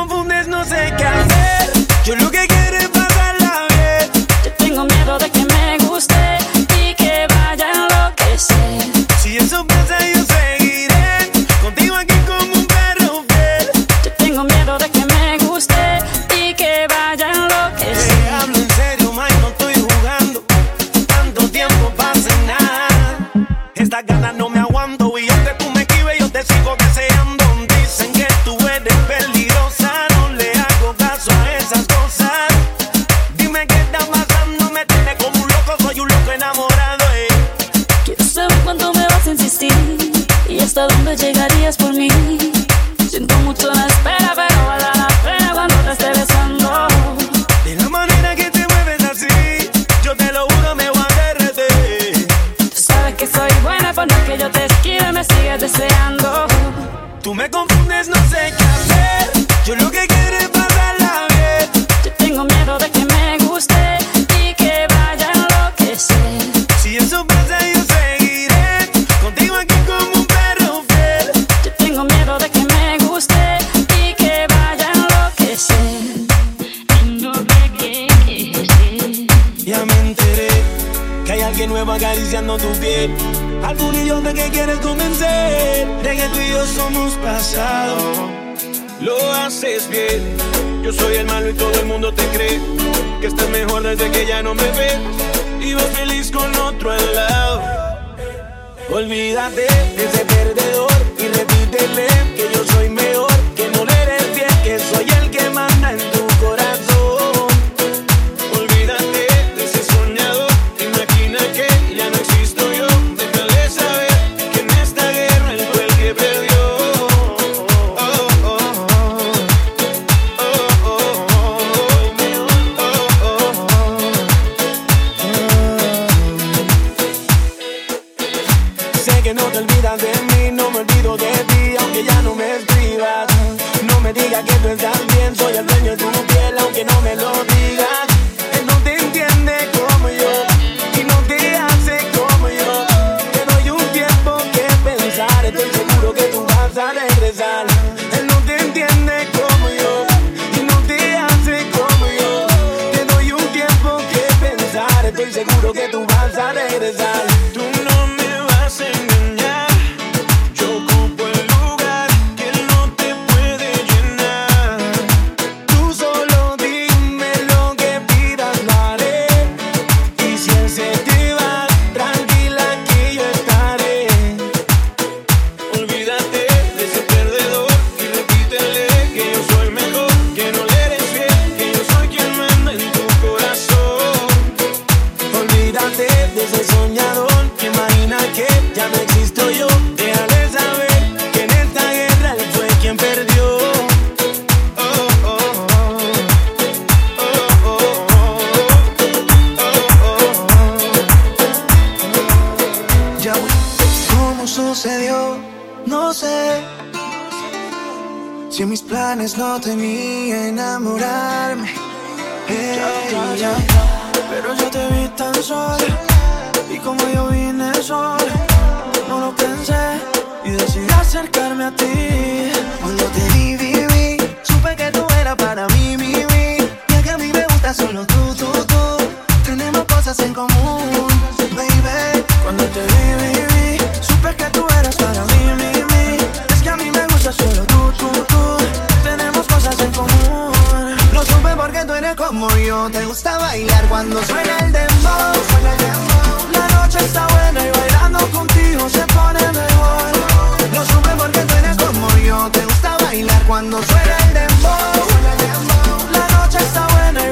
confundes, no sé qué hacer. Yo lo que quiero es pasarla bien. Yo tengo miedo de que me guste y que vaya a enloquecer. Si eso pasa, yo Olvídate de ese perdedor. estoy seguro que tú vas a regresar. Él no te entiende como yo y no te hace como yo. Te doy un tiempo que pensar, estoy seguro que tú vas a regresar. no temía enamorarme. Ella, pero yo te vi tan sola. Y como yo vine sola, no lo pensé. Y decidí acercarme a ti. que tú eres como yo. Te gusta bailar cuando suena el dembow. Suena el dembow. La noche está buena y bailando contigo se pone mejor. Lo supe porque tú eres como yo. Te gusta bailar cuando suena el dembow. Suena el dembow. La noche está buena y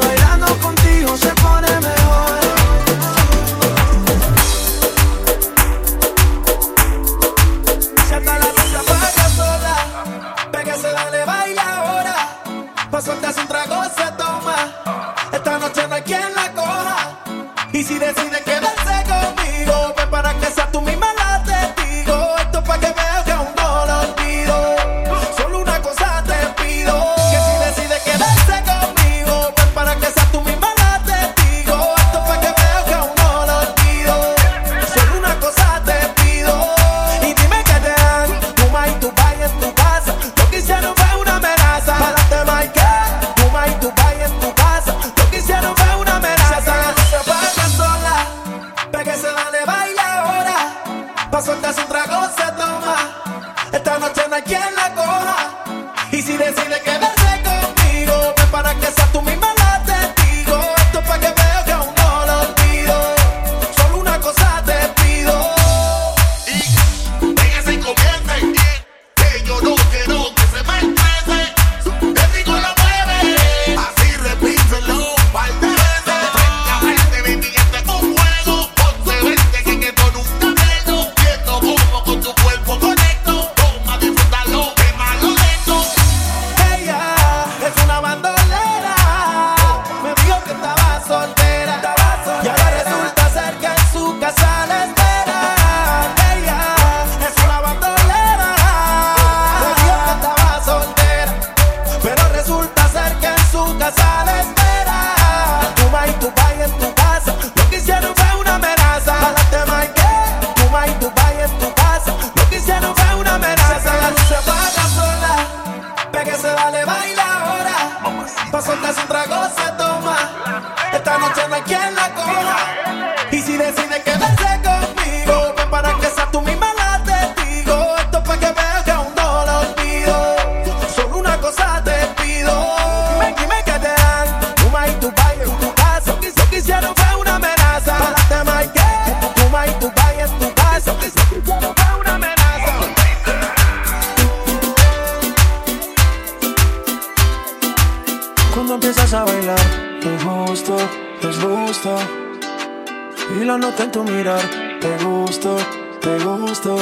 En tu mirar, te gusto, te gusto.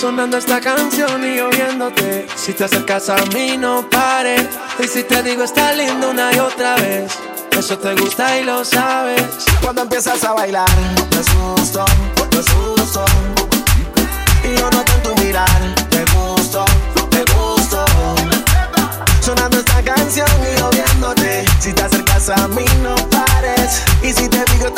Sonando esta canción y oyéndote. Si te acercas a mí, no pares. Y si te digo, está lindo una y otra vez. Eso te gusta y lo sabes. Cuando empiezas a bailar, te asusto, te asusto. Y yo noto en tu mirar, te gusto, te gusto. Sonando esta canción y oyéndote. Si te acercas a mí, no pares. Y si te digo,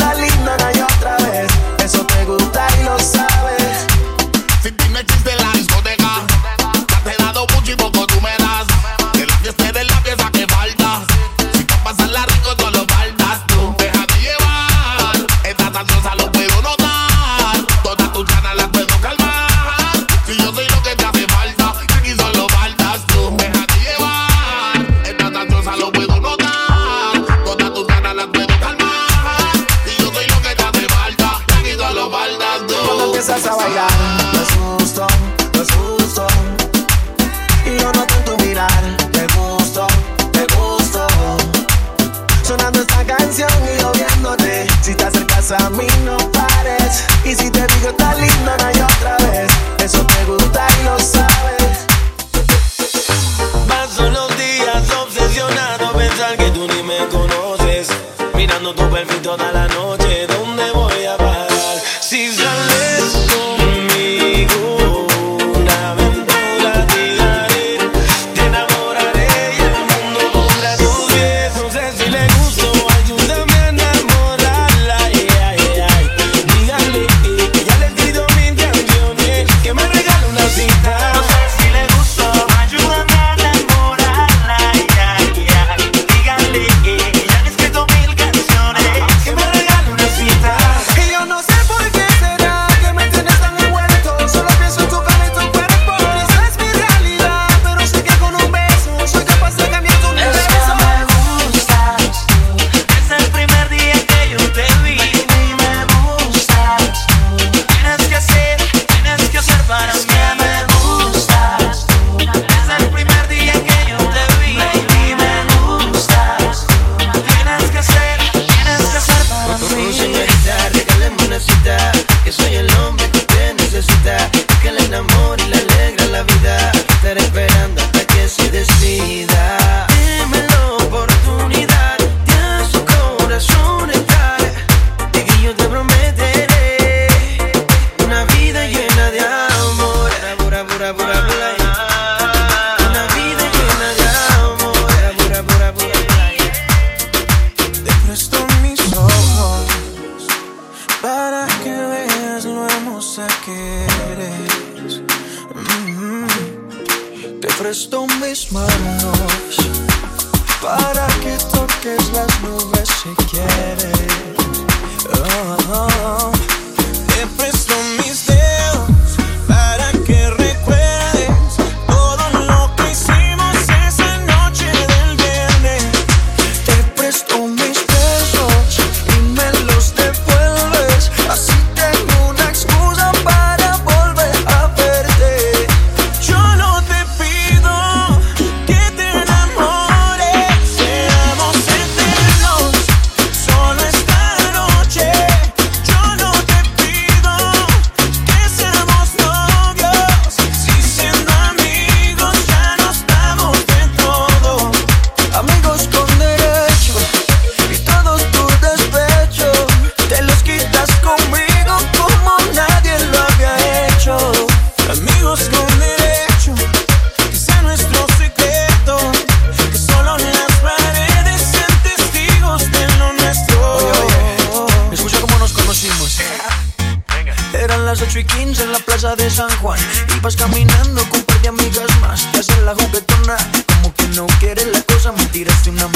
escuchando esta canción y yo viéndote. Si te acercas a mí, no pares. Y si te digo, está lindo, no hay otra vez. Eso te gusta y lo sabes. Paso los días obsesionado, pensar que tú ni me conoces. Mirando tu perfil toda la noche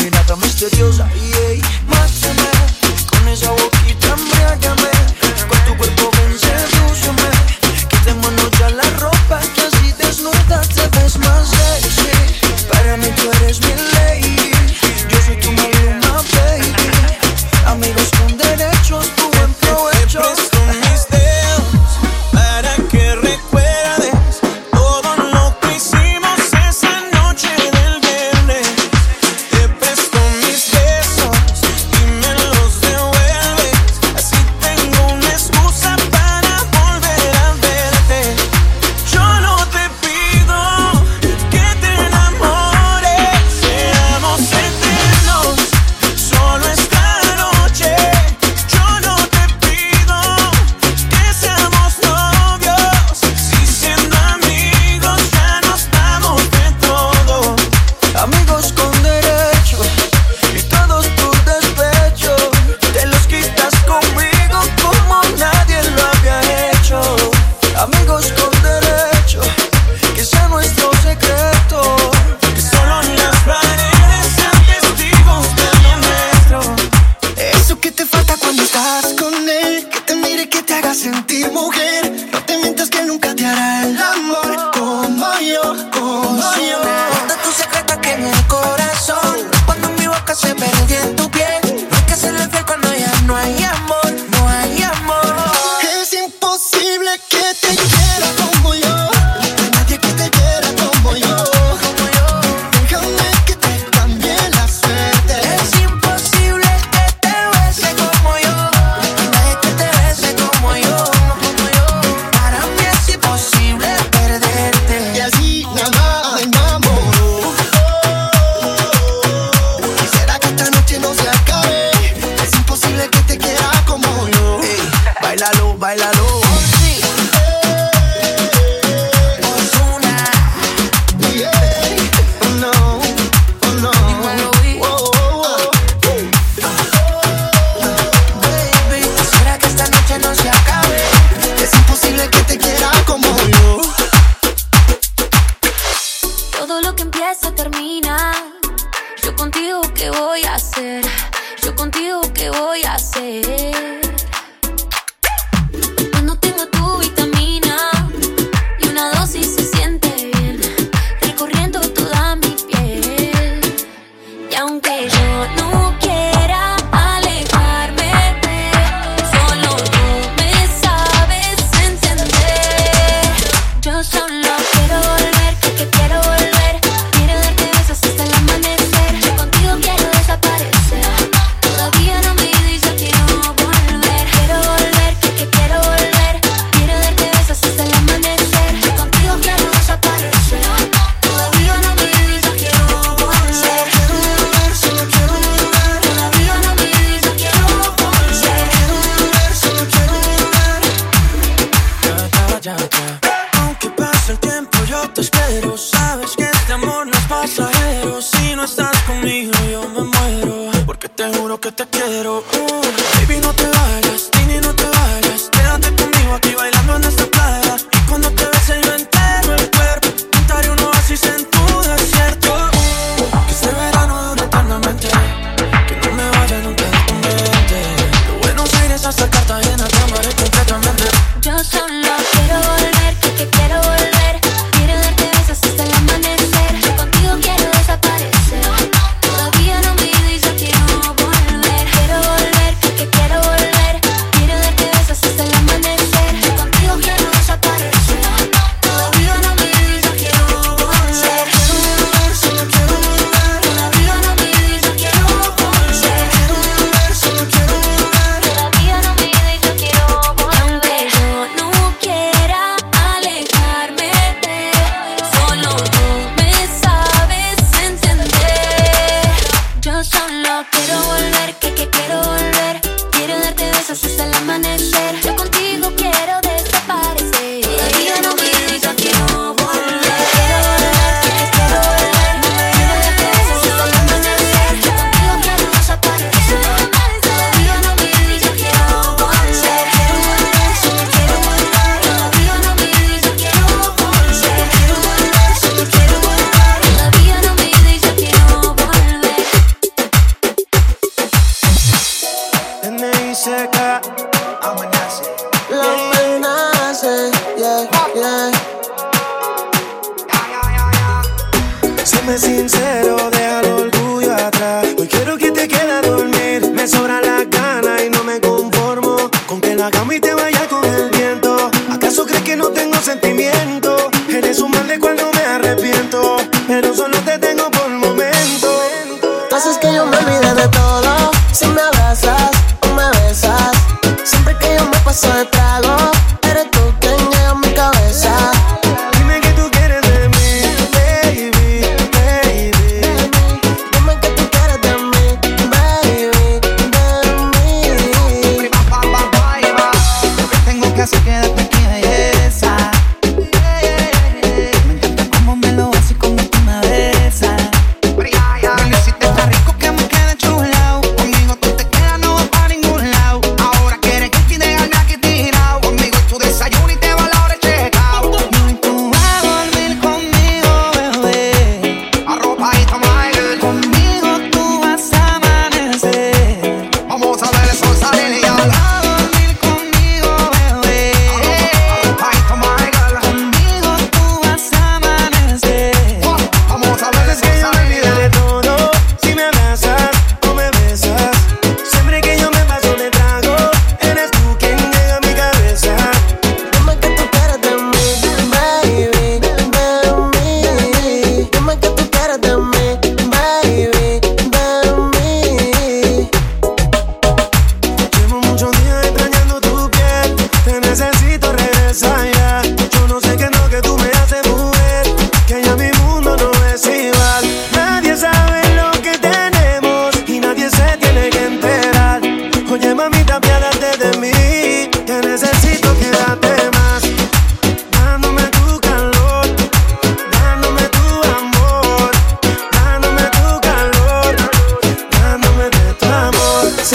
mirada misteriosa y Que empieza termina. Que te quiero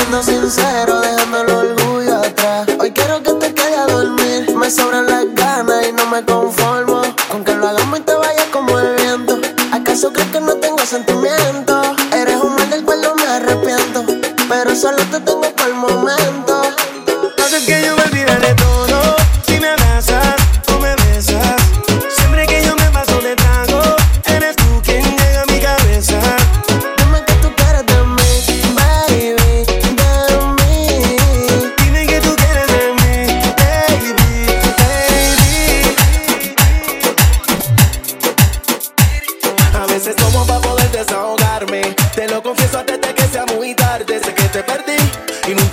siendo sincero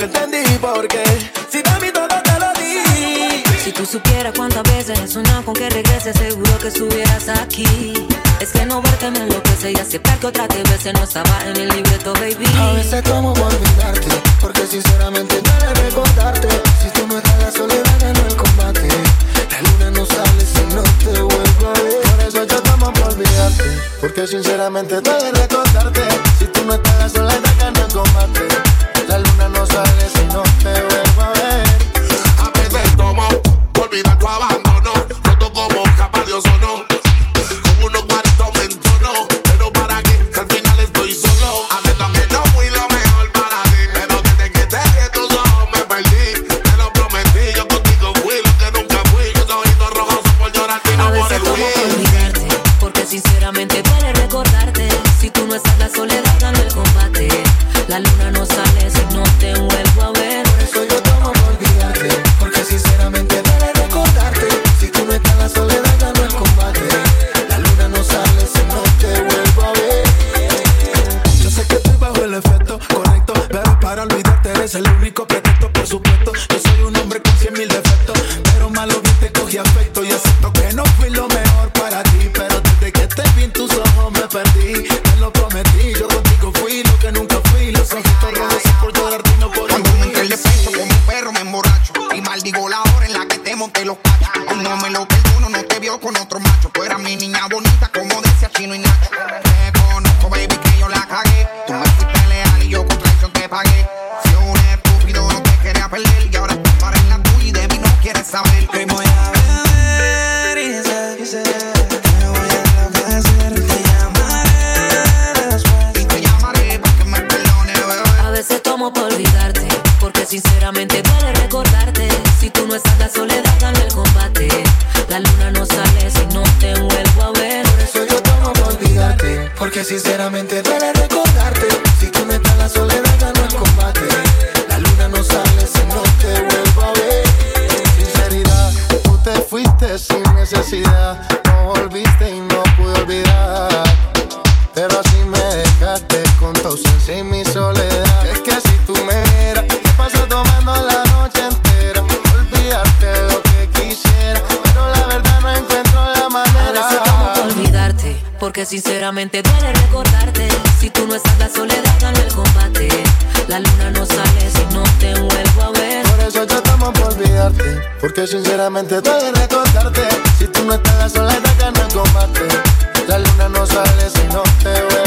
entendí por qué. Si de mí todo te lo di. Si tú supieras cuántas veces he soñado con que regreses, seguro que estuvieras aquí. Es que no verte me enloquece y aceptar que otra te veces no estaba en el libreto, baby. A veces como olvidarte, porque sinceramente duele recordarte. Si tú no estás la soledad ganó el combate. La luna no sale si no te vuelvo a ver. Por eso yo tomo por olvidarte, porque sinceramente duele recordarte. Si tú no estás la soledad ganó el combate. La luna no sales y no te ves. Si fuera mi niña bonita, como decía Chino y Nacho. Reconozco, baby, que yo la cagué. Tú me fuiste leal y yo con traición te pagué. Si un estúpido no te quería perder, y ahora tú para en la tuya y de mí no quieres saber. que sinceramente duele recordarte. Si tú no estás, la soledad ganó el combate. La luna no sale si no te vuelvo a ver. Sinceridad, tú te fuiste sin necesidad. No volviste y no pude olvidar. Pero así me dejaste con tu ausencia y mi soledad. Porque sinceramente duele recordarte. Si tú no estás, la soledad gana el combate. La luna no sale si no te vuelvo a ver. Por eso tratamos por olvidarte. Porque sinceramente duele recordarte. Si tú no estás, la soledad gana el combate. La luna no sale si no te veo.